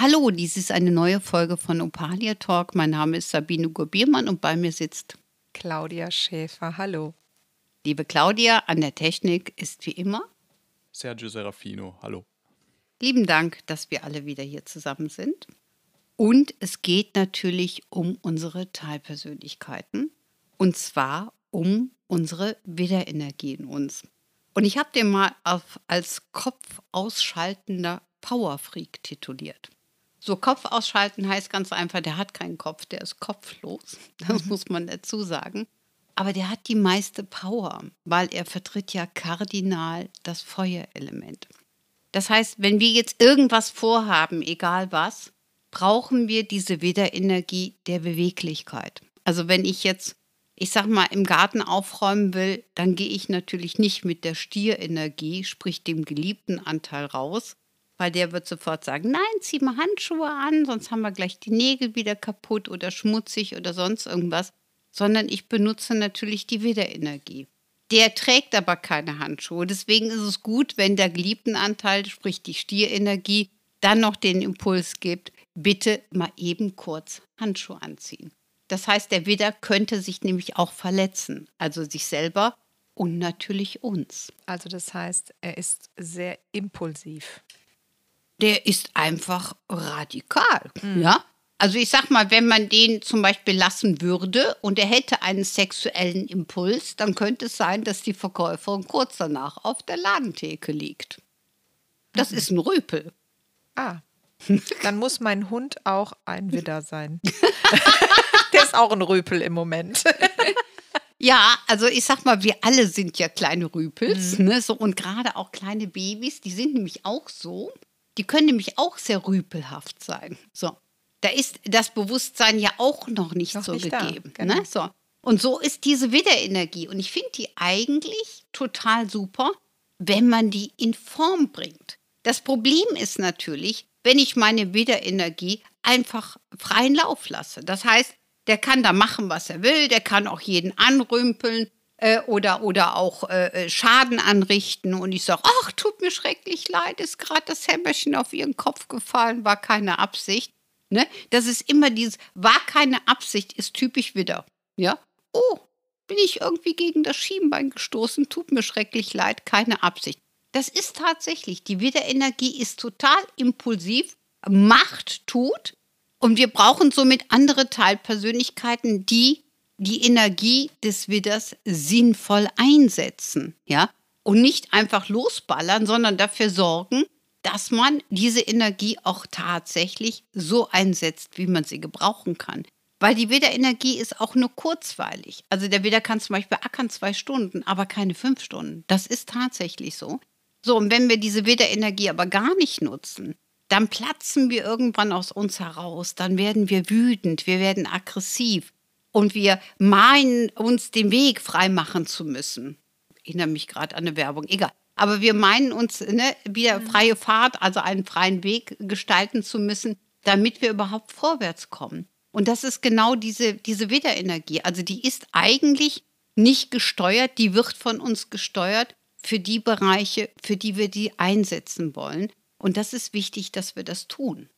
Hallo, dies ist eine neue Folge von Opalia Talk. Mein Name ist Sabine Gurbiermann und bei mir sitzt Claudia Schäfer. Hallo. Liebe Claudia, an der Technik ist wie immer Sergio Serafino. Hallo. Lieben Dank, dass wir alle wieder hier zusammen sind. Und es geht natürlich um unsere Teilpersönlichkeiten. Und zwar um unsere Widerenergie in uns. Und ich habe den mal auf, als kopfausschaltender Powerfreak tituliert. So Kopf ausschalten heißt ganz einfach, der hat keinen Kopf, der ist kopflos. Das muss man dazu sagen. Aber der hat die meiste Power, weil er vertritt ja kardinal das Feuerelement. Das heißt, wenn wir jetzt irgendwas vorhaben, egal was, brauchen wir diese Widerenergie der Beweglichkeit. Also wenn ich jetzt, ich sag mal, im Garten aufräumen will, dann gehe ich natürlich nicht mit der Stierenergie, sprich dem geliebten Anteil raus, weil der wird sofort sagen, nein, zieh mal Handschuhe an, sonst haben wir gleich die Nägel wieder kaputt oder schmutzig oder sonst irgendwas, sondern ich benutze natürlich die Widerenergie. Der trägt aber keine Handschuhe. Deswegen ist es gut, wenn der geliebten Anteil, sprich die Stierenergie, dann noch den Impuls gibt, bitte mal eben kurz Handschuhe anziehen. Das heißt, der Widder könnte sich nämlich auch verletzen, also sich selber und natürlich uns. Also das heißt, er ist sehr impulsiv der ist einfach radikal. Mhm. Ja? Also ich sag mal, wenn man den zum Beispiel lassen würde und er hätte einen sexuellen Impuls, dann könnte es sein, dass die Verkäuferin kurz danach auf der Ladentheke liegt. Das mhm. ist ein Rüpel. Ah, dann muss mein Hund auch ein Widder sein. der ist auch ein Rüpel im Moment. Ja, also ich sag mal, wir alle sind ja kleine Rüpels, mhm. ne? So, und gerade auch kleine Babys, die sind nämlich auch so. Die können nämlich auch sehr rüpelhaft sein. So. Da ist das Bewusstsein ja auch noch nicht noch so nicht gegeben. Da, ne? genau. ne? so. Und so ist diese Widerenergie. Und ich finde die eigentlich total super, wenn man die in Form bringt. Das Problem ist natürlich, wenn ich meine Widerenergie einfach freien Lauf lasse. Das heißt, der kann da machen, was er will, der kann auch jeden anrümpeln, äh, oder, oder auch äh, äh, Schaden anrichten und ich sage, ach, tut mir schrecklich leid, ist gerade das Hämmerchen auf ihren Kopf gefallen, war keine Absicht. Ne? Das ist immer dieses, war keine Absicht, ist typisch wieder. Ja? Oh, bin ich irgendwie gegen das Schienbein gestoßen, tut mir schrecklich leid, keine Absicht. Das ist tatsächlich, die Widerenergie ist total impulsiv, Macht tut und wir brauchen somit andere Teilpersönlichkeiten, die die Energie des Widders sinnvoll einsetzen, ja? Und nicht einfach losballern, sondern dafür sorgen, dass man diese Energie auch tatsächlich so einsetzt, wie man sie gebrauchen kann. Weil die Widderenergie ist auch nur kurzweilig. Also der Widder kann zum Beispiel ackern zwei Stunden, aber keine fünf Stunden. Das ist tatsächlich so. So, und wenn wir diese Widderenergie aber gar nicht nutzen, dann platzen wir irgendwann aus uns heraus, dann werden wir wütend, wir werden aggressiv, und wir meinen, uns den Weg freimachen zu müssen. Ich erinnere mich gerade an eine Werbung, egal. Aber wir meinen uns ne, wieder mhm. freie Fahrt, also einen freien Weg gestalten zu müssen, damit wir überhaupt vorwärts kommen. Und das ist genau diese, diese Widerenergie. Also die ist eigentlich nicht gesteuert, die wird von uns gesteuert für die Bereiche, für die wir die einsetzen wollen. Und das ist wichtig, dass wir das tun.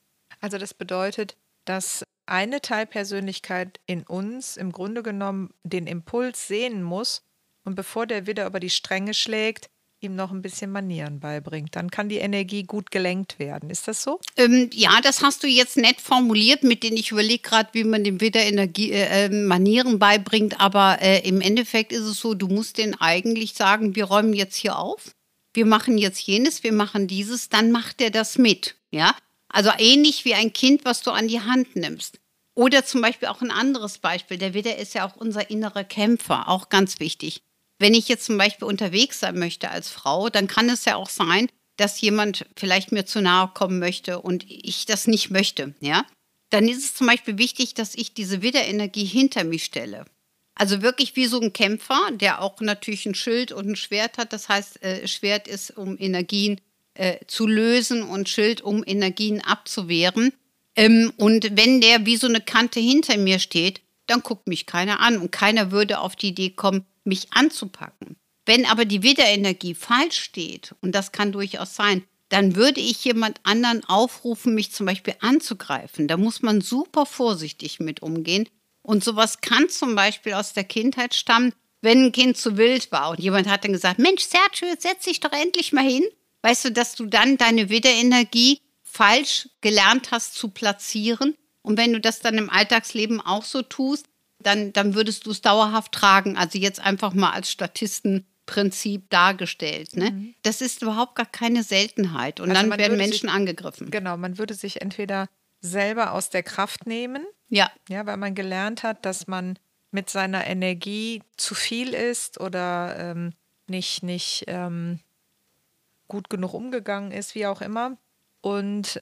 Also das bedeutet, dass eine Teilpersönlichkeit in uns im Grunde genommen den Impuls sehen muss und bevor der wieder über die Stränge schlägt, ihm noch ein bisschen Manieren beibringt. Dann kann die Energie gut gelenkt werden. Ist das so? Ähm, ja, das hast du jetzt nett formuliert, mit denen ich überlege gerade, wie man dem wieder Energie, äh, ähm, Manieren beibringt. Aber äh, im Endeffekt ist es so, du musst denen eigentlich sagen, wir räumen jetzt hier auf, wir machen jetzt jenes, wir machen dieses, dann macht er das mit. Ja, also ähnlich wie ein Kind, was du an die Hand nimmst. Oder zum Beispiel auch ein anderes Beispiel. Der Widder ist ja auch unser innerer Kämpfer, auch ganz wichtig. Wenn ich jetzt zum Beispiel unterwegs sein möchte als Frau, dann kann es ja auch sein, dass jemand vielleicht mir zu nahe kommen möchte und ich das nicht möchte, ja. dann ist es zum Beispiel wichtig, dass ich diese Widderenergie hinter mich stelle. Also wirklich wie so ein Kämpfer, der auch natürlich ein Schild und ein Schwert hat. Das heißt, äh, Schwert ist, um Energien äh, zu lösen und Schild, um Energien abzuwehren. Ähm, und wenn der wie so eine Kante hinter mir steht, dann guckt mich keiner an und keiner würde auf die Idee kommen, mich anzupacken. Wenn aber die Widderenergie falsch steht, und das kann durchaus sein, dann würde ich jemand anderen aufrufen, mich zum Beispiel anzugreifen. Da muss man super vorsichtig mit umgehen. Und sowas kann zum Beispiel aus der Kindheit stammen, wenn ein Kind zu wild war und jemand hat dann gesagt, Mensch, Sergio, setz dich doch endlich mal hin. Weißt du, dass du dann deine Widderenergie falsch gelernt hast zu platzieren. Und wenn du das dann im Alltagsleben auch so tust, dann, dann würdest du es dauerhaft tragen. Also jetzt einfach mal als Statistenprinzip dargestellt. Ne? Mhm. Das ist überhaupt gar keine Seltenheit. Und also dann werden Menschen sich, angegriffen. Genau, man würde sich entweder selber aus der Kraft nehmen. Ja. Ja, weil man gelernt hat, dass man mit seiner Energie zu viel ist oder ähm, nicht, nicht ähm, gut genug umgegangen ist, wie auch immer. Und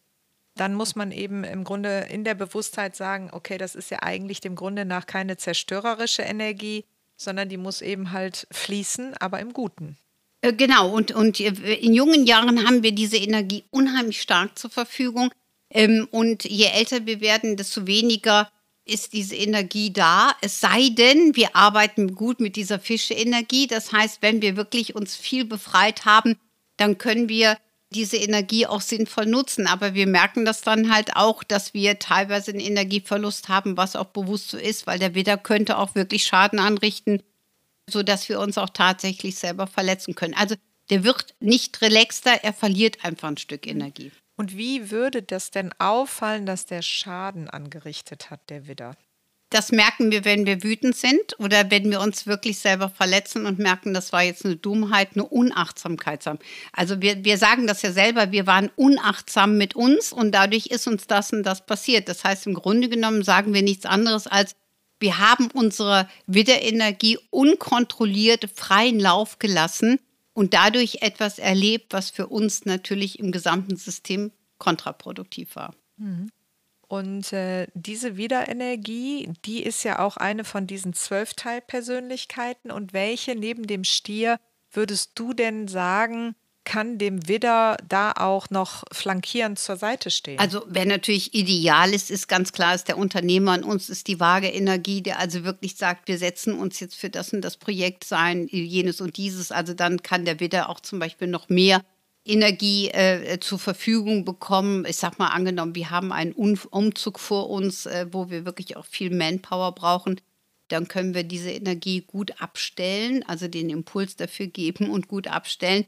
dann muss man eben im Grunde in der Bewusstheit sagen, okay, das ist ja eigentlich dem Grunde nach keine zerstörerische Energie, sondern die muss eben halt fließen, aber im Guten. Äh, genau, und, und in jungen Jahren haben wir diese Energie unheimlich stark zur Verfügung. Ähm, und je älter wir werden, desto weniger ist diese Energie da. Es sei denn, wir arbeiten gut mit dieser Fischeenergie. Das heißt, wenn wir wirklich uns viel befreit haben, dann können wir diese Energie auch sinnvoll nutzen. Aber wir merken das dann halt auch, dass wir teilweise einen Energieverlust haben, was auch bewusst so ist, weil der Widder könnte auch wirklich Schaden anrichten, sodass wir uns auch tatsächlich selber verletzen können. Also der wird nicht relaxter, er verliert einfach ein Stück Energie. Und wie würde das denn auffallen, dass der Schaden angerichtet hat, der Widder? Das merken wir, wenn wir wütend sind oder wenn wir uns wirklich selber verletzen und merken, das war jetzt eine Dummheit, eine Unachtsamkeit. Also wir, wir sagen das ja selber, wir waren unachtsam mit uns und dadurch ist uns das und das passiert. Das heißt, im Grunde genommen sagen wir nichts anderes als, wir haben unsere Widderenergie unkontrolliert freien Lauf gelassen und dadurch etwas erlebt, was für uns natürlich im gesamten System kontraproduktiv war. Mhm. Und äh, diese Wiederenergie, die ist ja auch eine von diesen zwölf Teilpersönlichkeiten. Und welche neben dem Stier würdest du denn sagen, kann dem Widder da auch noch flankierend zur Seite stehen? Also, wer natürlich ideal ist, ist ganz klar, ist der Unternehmer an uns ist die vage Energie, der also wirklich sagt, wir setzen uns jetzt für das und das Projekt sein, jenes und dieses. Also dann kann der Widder auch zum Beispiel noch mehr Energie äh, zur Verfügung bekommen. Ich sag mal, angenommen, wir haben einen Umzug vor uns, äh, wo wir wirklich auch viel Manpower brauchen, dann können wir diese Energie gut abstellen, also den Impuls dafür geben und gut abstellen.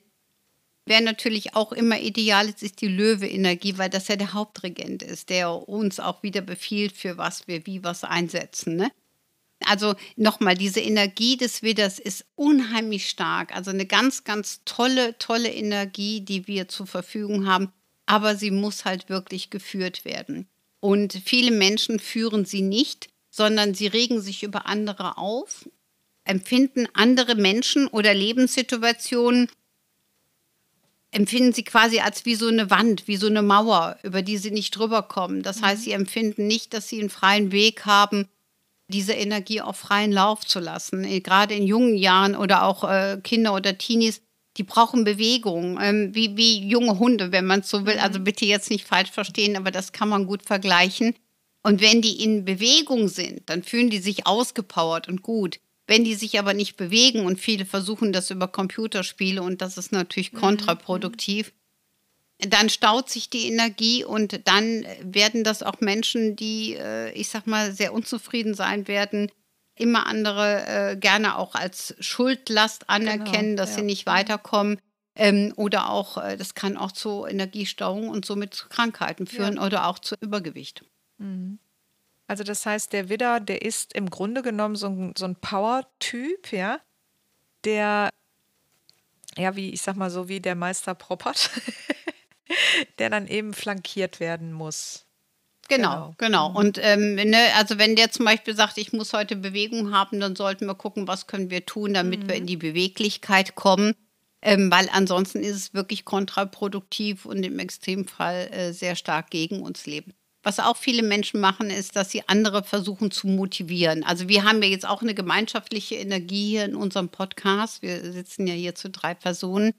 Wer natürlich auch immer ideal ist, ist die Löwe-Energie, weil das ja der Hauptregent ist, der uns auch wieder befiehlt, für was wir wie was einsetzen. Ne? Also nochmal, diese Energie des Widders ist unheimlich stark. Also eine ganz, ganz tolle, tolle Energie, die wir zur Verfügung haben. Aber sie muss halt wirklich geführt werden. Und viele Menschen führen sie nicht, sondern sie regen sich über andere auf, empfinden andere Menschen oder Lebenssituationen, empfinden sie quasi als wie so eine Wand, wie so eine Mauer, über die sie nicht drüber kommen. Das heißt, mhm. sie empfinden nicht, dass sie einen freien Weg haben, diese Energie auf freien Lauf zu lassen. Äh, gerade in jungen Jahren oder auch äh, Kinder oder Teenies, die brauchen Bewegung, ähm, wie, wie junge Hunde, wenn man es so will. Also mhm. bitte jetzt nicht falsch verstehen, aber das kann man gut vergleichen. Und wenn die in Bewegung sind, dann fühlen die sich ausgepowert und gut. Wenn die sich aber nicht bewegen und viele versuchen das über Computerspiele und das ist natürlich mhm. kontraproduktiv, dann staut sich die Energie und dann werden das auch Menschen, die, äh, ich sag mal, sehr unzufrieden sein werden, immer andere äh, gerne auch als Schuldlast anerkennen, genau, dass ja. sie nicht weiterkommen. Ähm, oder auch, äh, das kann auch zu Energiestauung und somit zu Krankheiten führen ja. oder auch zu Übergewicht. Mhm. Also das heißt, der Widder, der ist im Grunde genommen so ein, so ein Power-Typ, ja, der, ja, wie ich sag mal so, wie der Meister Proppert. der dann eben flankiert werden muss. Genau, genau. genau. Mhm. Und ähm, ne, also wenn der zum Beispiel sagt, ich muss heute Bewegung haben, dann sollten wir gucken, was können wir tun, damit mhm. wir in die Beweglichkeit kommen. Ähm, weil ansonsten ist es wirklich kontraproduktiv und im Extremfall äh, sehr stark gegen uns leben. was auch viele Menschen machen, ist, dass sie andere versuchen zu motivieren. Also wir haben ja jetzt auch eine gemeinschaftliche Energie hier in unserem Podcast. Wir sitzen ja hier zu drei Personen.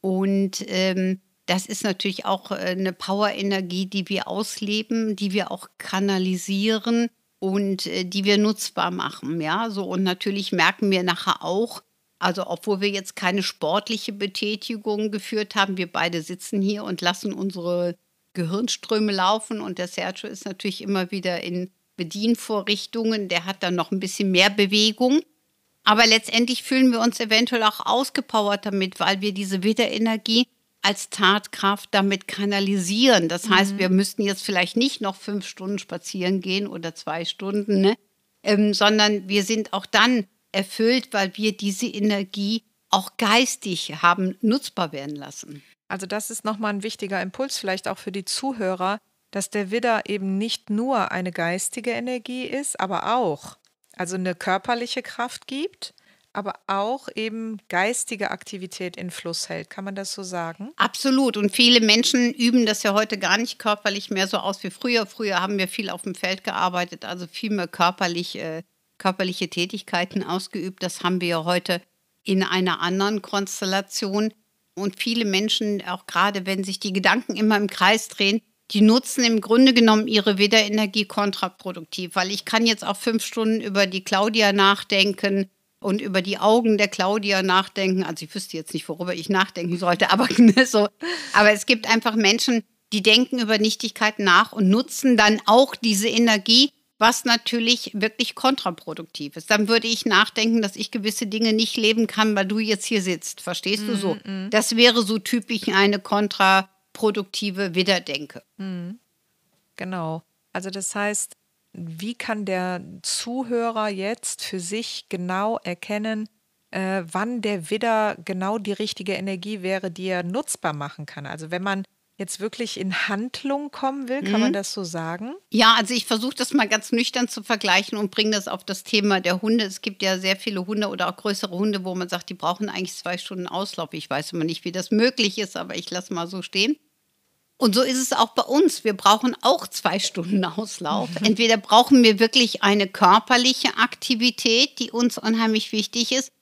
Und ähm, das ist natürlich auch äh, eine Power-Energie, die wir ausleben, die wir auch kanalisieren und äh, die wir nutzbar machen. Ja, so und natürlich merken wir nachher auch, also obwohl wir jetzt keine sportliche Betätigung geführt haben, wir beide sitzen hier und lassen unsere Gehirnströme laufen und der Sergio ist natürlich immer wieder in Bedienvorrichtungen, der hat dann noch ein bisschen mehr Bewegung. Aber letztendlich fühlen wir uns eventuell auch ausgepowert damit, weil wir diese Widerenergie als Tatkraft damit kanalisieren. Das heißt, mhm. wir müssten jetzt vielleicht nicht noch fünf Stunden spazieren gehen oder zwei Stunden, ne? ähm, sondern wir sind auch dann erfüllt, weil wir diese Energie auch geistig haben nutzbar werden lassen. Also das ist nochmal ein wichtiger Impuls vielleicht auch für die Zuhörer, dass der Widder eben nicht nur eine geistige Energie ist, aber auch, also eine körperliche Kraft gibt, aber auch eben geistige Aktivität in Fluss hält. Kann man das so sagen? Absolut. Und viele Menschen üben das ja heute gar nicht körperlich mehr so aus wie früher. Früher haben wir viel auf dem Feld gearbeitet, also viel mehr körperlich, äh, körperliche Tätigkeiten ausgeübt. Das haben wir heute in einer anderen Konstellation. Und viele Menschen, auch gerade wenn sich die Gedanken immer im Kreis drehen, die nutzen im Grunde genommen ihre Widerenergie kontraproduktiv, weil ich kann jetzt auch fünf Stunden über die Claudia nachdenken und über die Augen der Claudia nachdenken. Also ich wüsste jetzt nicht, worüber ich nachdenken sollte, aber so. Aber es gibt einfach Menschen, die denken über Nichtigkeiten nach und nutzen dann auch diese Energie was natürlich wirklich kontraproduktiv ist. Dann würde ich nachdenken, dass ich gewisse Dinge nicht leben kann, weil du jetzt hier sitzt. Verstehst mm, du so? Mm. Das wäre so typisch eine kontraproduktive Widerdenke. Mm. Genau. Also das heißt, wie kann der Zuhörer jetzt für sich genau erkennen, äh, wann der Widder genau die richtige Energie wäre, die er nutzbar machen kann? Also wenn man jetzt wirklich in Handlung kommen will, kann mhm. man das so sagen? Ja, also ich versuche das mal ganz nüchtern zu vergleichen und bringe das auf das Thema der Hunde. Es gibt ja sehr viele Hunde oder auch größere Hunde, wo man sagt, die brauchen eigentlich zwei Stunden Auslauf. Ich weiß immer nicht, wie das möglich ist, aber ich lasse mal so stehen. Und so ist es auch bei uns. Wir brauchen auch zwei Stunden Auslauf. Entweder brauchen wir wirklich eine körperliche Aktivität, die uns unheimlich wichtig ist,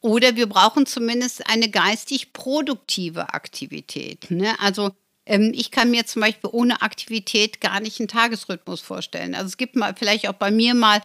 oder wir brauchen zumindest eine geistig produktive Aktivität. Ne? Also ähm, ich kann mir zum Beispiel ohne Aktivität gar nicht einen Tagesrhythmus vorstellen. Also es gibt mal vielleicht auch bei mir mal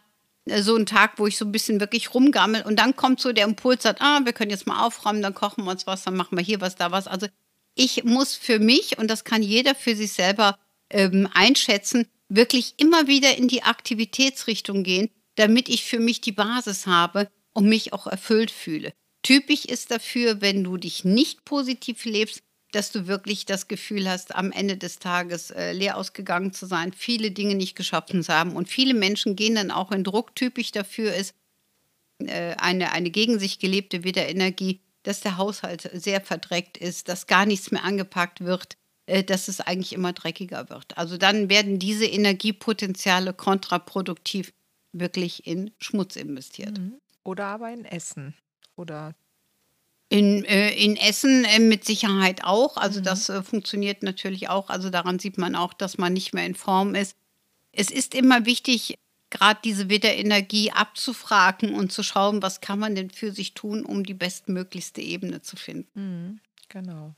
äh, so einen Tag, wo ich so ein bisschen wirklich rumgammel und dann kommt so der Impuls, sagt, ah, wir können jetzt mal aufräumen, dann kochen wir uns was, dann machen wir hier was, da was. Also ich muss für mich, und das kann jeder für sich selber ähm, einschätzen, wirklich immer wieder in die Aktivitätsrichtung gehen, damit ich für mich die Basis habe, und mich auch erfüllt fühle. Typisch ist dafür, wenn du dich nicht positiv lebst, dass du wirklich das Gefühl hast, am Ende des Tages äh, leer ausgegangen zu sein, viele Dinge nicht geschafft zu haben. Und viele Menschen gehen dann auch in Druck. Typisch dafür ist äh, eine, eine gegen sich gelebte Wiederenergie, dass der Haushalt sehr verdreckt ist, dass gar nichts mehr angepackt wird, äh, dass es eigentlich immer dreckiger wird. Also dann werden diese Energiepotenziale kontraproduktiv wirklich in Schmutz investiert. Mhm. Oder aber in Essen. Oder in, äh, in Essen äh, mit Sicherheit auch. Also mhm. das äh, funktioniert natürlich auch. Also daran sieht man auch, dass man nicht mehr in Form ist. Es ist immer wichtig, gerade diese Widerenergie abzufragen und zu schauen, was kann man denn für sich tun, um die bestmöglichste Ebene zu finden. Mhm, genau.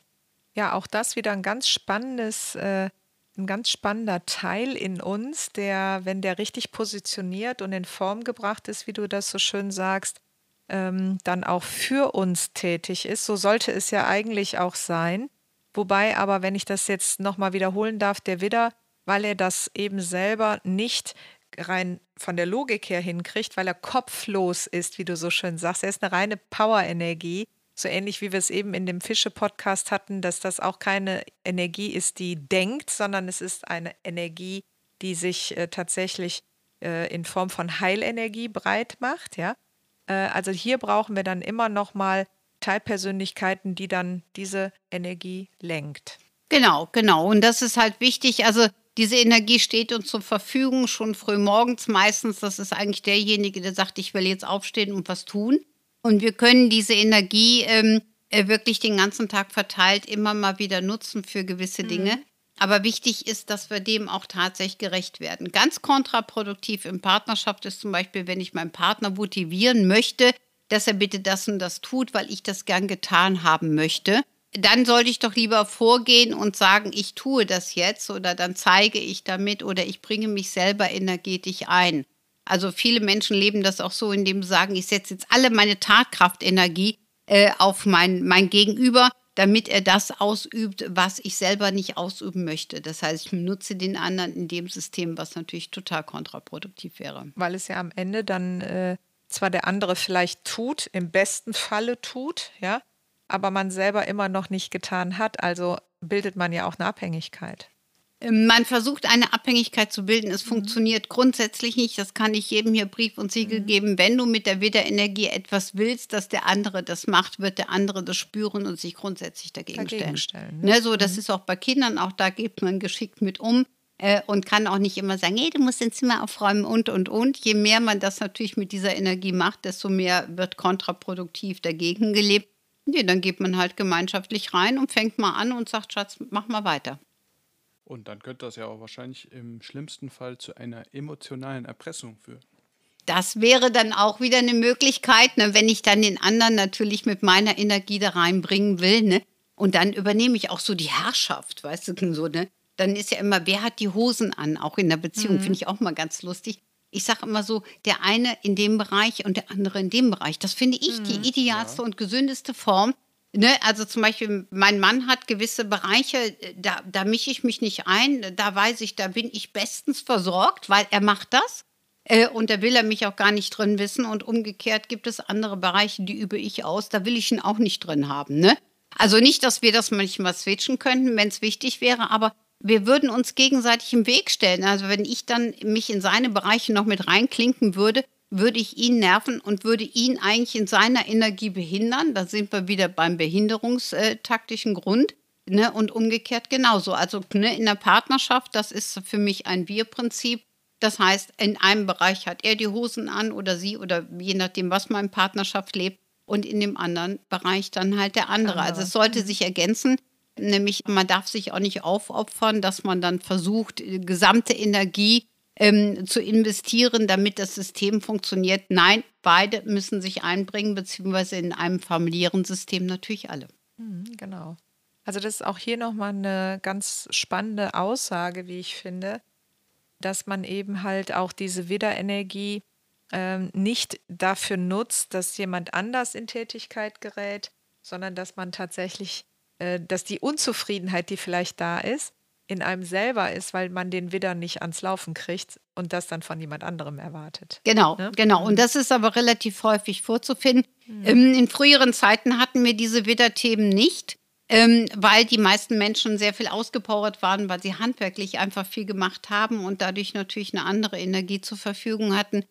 Ja, auch das wieder ein ganz spannendes äh, ein ganz spannender Teil in uns, der, wenn der richtig positioniert und in Form gebracht ist, wie du das so schön sagst, ähm, dann auch für uns tätig ist. So sollte es ja eigentlich auch sein. Wobei aber, wenn ich das jetzt nochmal wiederholen darf, der Widder, weil er das eben selber nicht rein von der Logik her hinkriegt, weil er kopflos ist, wie du so schön sagst. Er ist eine reine Power-Energie so ähnlich wie wir es eben in dem Fische-Podcast hatten, dass das auch keine Energie ist, die denkt, sondern es ist eine Energie, die sich äh, tatsächlich äh, in Form von Heilenergie breit macht. Ja? Äh, also hier brauchen wir dann immer noch mal Teilpersönlichkeiten, die dann diese Energie lenkt. Genau, genau. Und das ist halt wichtig. Also diese Energie steht uns zur Verfügung schon früh morgens meistens. Das ist eigentlich derjenige, der sagt, ich will jetzt aufstehen und was tun. Und wir können diese Energie ähm, äh, wirklich den ganzen Tag verteilt immer mal wieder nutzen für gewisse mhm. Dinge. Aber wichtig ist, dass wir dem auch tatsächlich gerecht werden. Ganz kontraproduktiv in Partnerschaft ist zum Beispiel, wenn ich meinen Partner motivieren möchte, dass er bitte das und das tut, weil ich das gern getan haben möchte. Dann sollte ich doch lieber vorgehen und sagen, ich tue das jetzt oder dann zeige ich damit oder ich bringe mich selber energetisch ein. Also viele Menschen leben das auch so, indem sie sagen, ich setze jetzt alle meine Tatkraftenergie äh, auf mein, mein Gegenüber damit er das ausübt, was ich selber nicht ausüben möchte. Das heißt, ich nutze den anderen in dem System, was natürlich total kontraproduktiv wäre. Weil es ja am Ende dann äh, zwar der andere vielleicht tut, im besten Falle tut, ja, aber man selber immer noch nicht getan hat. Also bildet man ja auch eine Abhängigkeit. Man versucht eine Abhängigkeit zu bilden. Es mhm. funktioniert grundsätzlich nicht. Das kann ich jedem hier Brief und Siegel mhm. geben. Wenn du mit der Widderenergie etwas willst, dass der andere das macht, wird der andere das spüren und sich grundsätzlich dagegen, dagegen stellen. stellen ne? Ne, so, das mhm. ist auch bei Kindern, auch da geht man geschickt mit um äh, und kann auch nicht immer sagen, hey, du musst dein Zimmer aufräumen und, und, und. Je mehr man das natürlich mit dieser Energie macht, desto mehr wird kontraproduktiv dagegen gelebt. Nee, dann geht man halt gemeinschaftlich rein und fängt mal an und sagt, Schatz, mach mal weiter. Und dann könnte das ja auch wahrscheinlich im schlimmsten Fall zu einer emotionalen Erpressung führen. Das wäre dann auch wieder eine Möglichkeit, ne, wenn ich dann den anderen natürlich mit meiner Energie da reinbringen will. Ne? Und dann übernehme ich auch so die Herrschaft, weißt du, so, ne? Dann ist ja immer, wer hat die Hosen an, auch in der Beziehung, mhm. finde ich auch mal ganz lustig. Ich sage immer so, der eine in dem Bereich und der andere in dem Bereich. Das finde ich mhm. die idealste ja. und gesündeste Form, Ne, also zum Beispiel, mein Mann hat gewisse Bereiche, da, da mische ich mich nicht ein, da weiß ich, da bin ich bestens versorgt, weil er macht das. Äh, und da will er mich auch gar nicht drin wissen. Und umgekehrt gibt es andere Bereiche, die übe ich aus, da will ich ihn auch nicht drin haben. Ne? Also nicht, dass wir das manchmal switchen könnten, wenn es wichtig wäre, aber wir würden uns gegenseitig im Weg stellen. Also wenn ich dann mich in seine Bereiche noch mit reinklinken würde, würde ich ihn nerven und würde ihn eigentlich in seiner Energie behindern. Da sind wir wieder beim behinderungstaktischen Grund. Ne? Und umgekehrt genauso. Also ne, in der Partnerschaft, das ist für mich ein Wir-Prinzip. Das heißt, in einem Bereich hat er die Hosen an oder sie oder je nachdem, was man in Partnerschaft lebt. Und in dem anderen Bereich dann halt der andere. Also es sollte sich ergänzen. Nämlich, man darf sich auch nicht aufopfern, dass man dann versucht, die gesamte Energie ähm, zu investieren, damit das System funktioniert. Nein, beide müssen sich einbringen, beziehungsweise in einem familiären System natürlich alle. Mhm, genau. Also das ist auch hier nochmal eine ganz spannende Aussage, wie ich finde, dass man eben halt auch diese Widerenergie ähm, nicht dafür nutzt, dass jemand anders in Tätigkeit gerät, sondern dass man tatsächlich, äh, dass die Unzufriedenheit, die vielleicht da ist, in einem selber ist, weil man den Widder nicht ans Laufen kriegt und das dann von jemand anderem erwartet. Genau, ne? genau. Und mhm. das ist aber relativ häufig vorzufinden. Mhm. in früheren Zeiten hatten wir diese Widderthemen nicht, ähm, weil die meisten Menschen sehr viel ausgepowert waren, weil sie handwerklich einfach viel gemacht haben und dadurch natürlich eine andere Energie zur Verfügung hatten.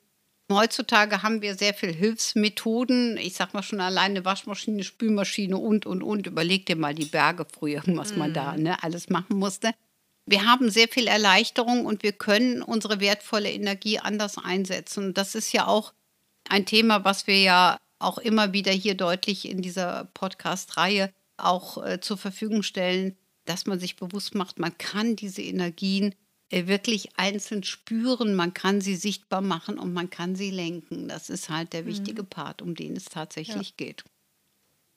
Heutzutage haben wir sehr viel Hilfsmethoden. Ich sag mal schon alleine Waschmaschine, Spülmaschine und, und, und. Überleg dir mal die Berge früher, was man da mhm. ne, alles machen musste. Wir haben sehr viel Erleichterung und wir können unsere wertvolle Energie anders einsetzen. Das ist ja auch ein Thema, was wir ja auch immer wieder hier deutlich in dieser Podcast-Reihe auch äh, zur Verfügung stellen, dass man sich bewusst macht, man kann diese Energien wirklich einzeln spüren, man kann sie sichtbar machen und man kann sie lenken. Das ist halt der mhm. wichtige Part, um den es tatsächlich ja. geht.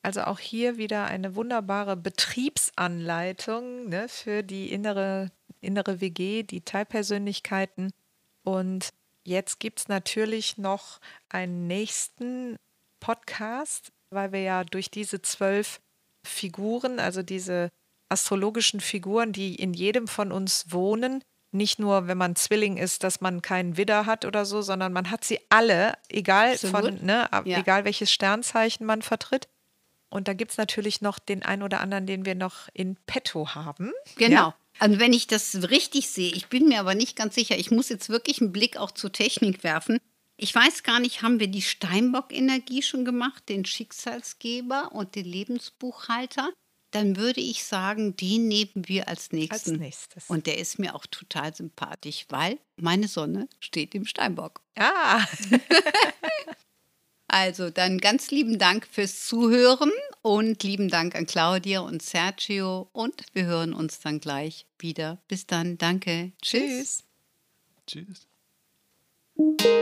Also auch hier wieder eine wunderbare Betriebsanleitung ne, für die innere, innere WG, die Teilpersönlichkeiten. Und jetzt gibt es natürlich noch einen nächsten Podcast, weil wir ja durch diese zwölf Figuren, also diese astrologischen Figuren, die in jedem von uns wohnen, nicht nur, wenn man Zwilling ist, dass man keinen Widder hat oder so, sondern man hat sie alle, egal von, ne, ja. egal welches Sternzeichen man vertritt. Und da gibt es natürlich noch den einen oder anderen, den wir noch in petto haben. Genau. Ja? Also wenn ich das richtig sehe, ich bin mir aber nicht ganz sicher, ich muss jetzt wirklich einen Blick auch zur Technik werfen. Ich weiß gar nicht, haben wir die Steinbock-Energie schon gemacht, den Schicksalsgeber und den Lebensbuchhalter? Dann würde ich sagen, den nehmen wir als nächsten. Als nächstes. Und der ist mir auch total sympathisch, weil meine Sonne steht im Steinbock. Ah. also dann ganz lieben Dank fürs Zuhören Und lieben Dank an Claudia und Sergio. Und wir hören uns dann gleich wieder. Bis dann. Danke. Tschüss. Tschüss. Tschüss.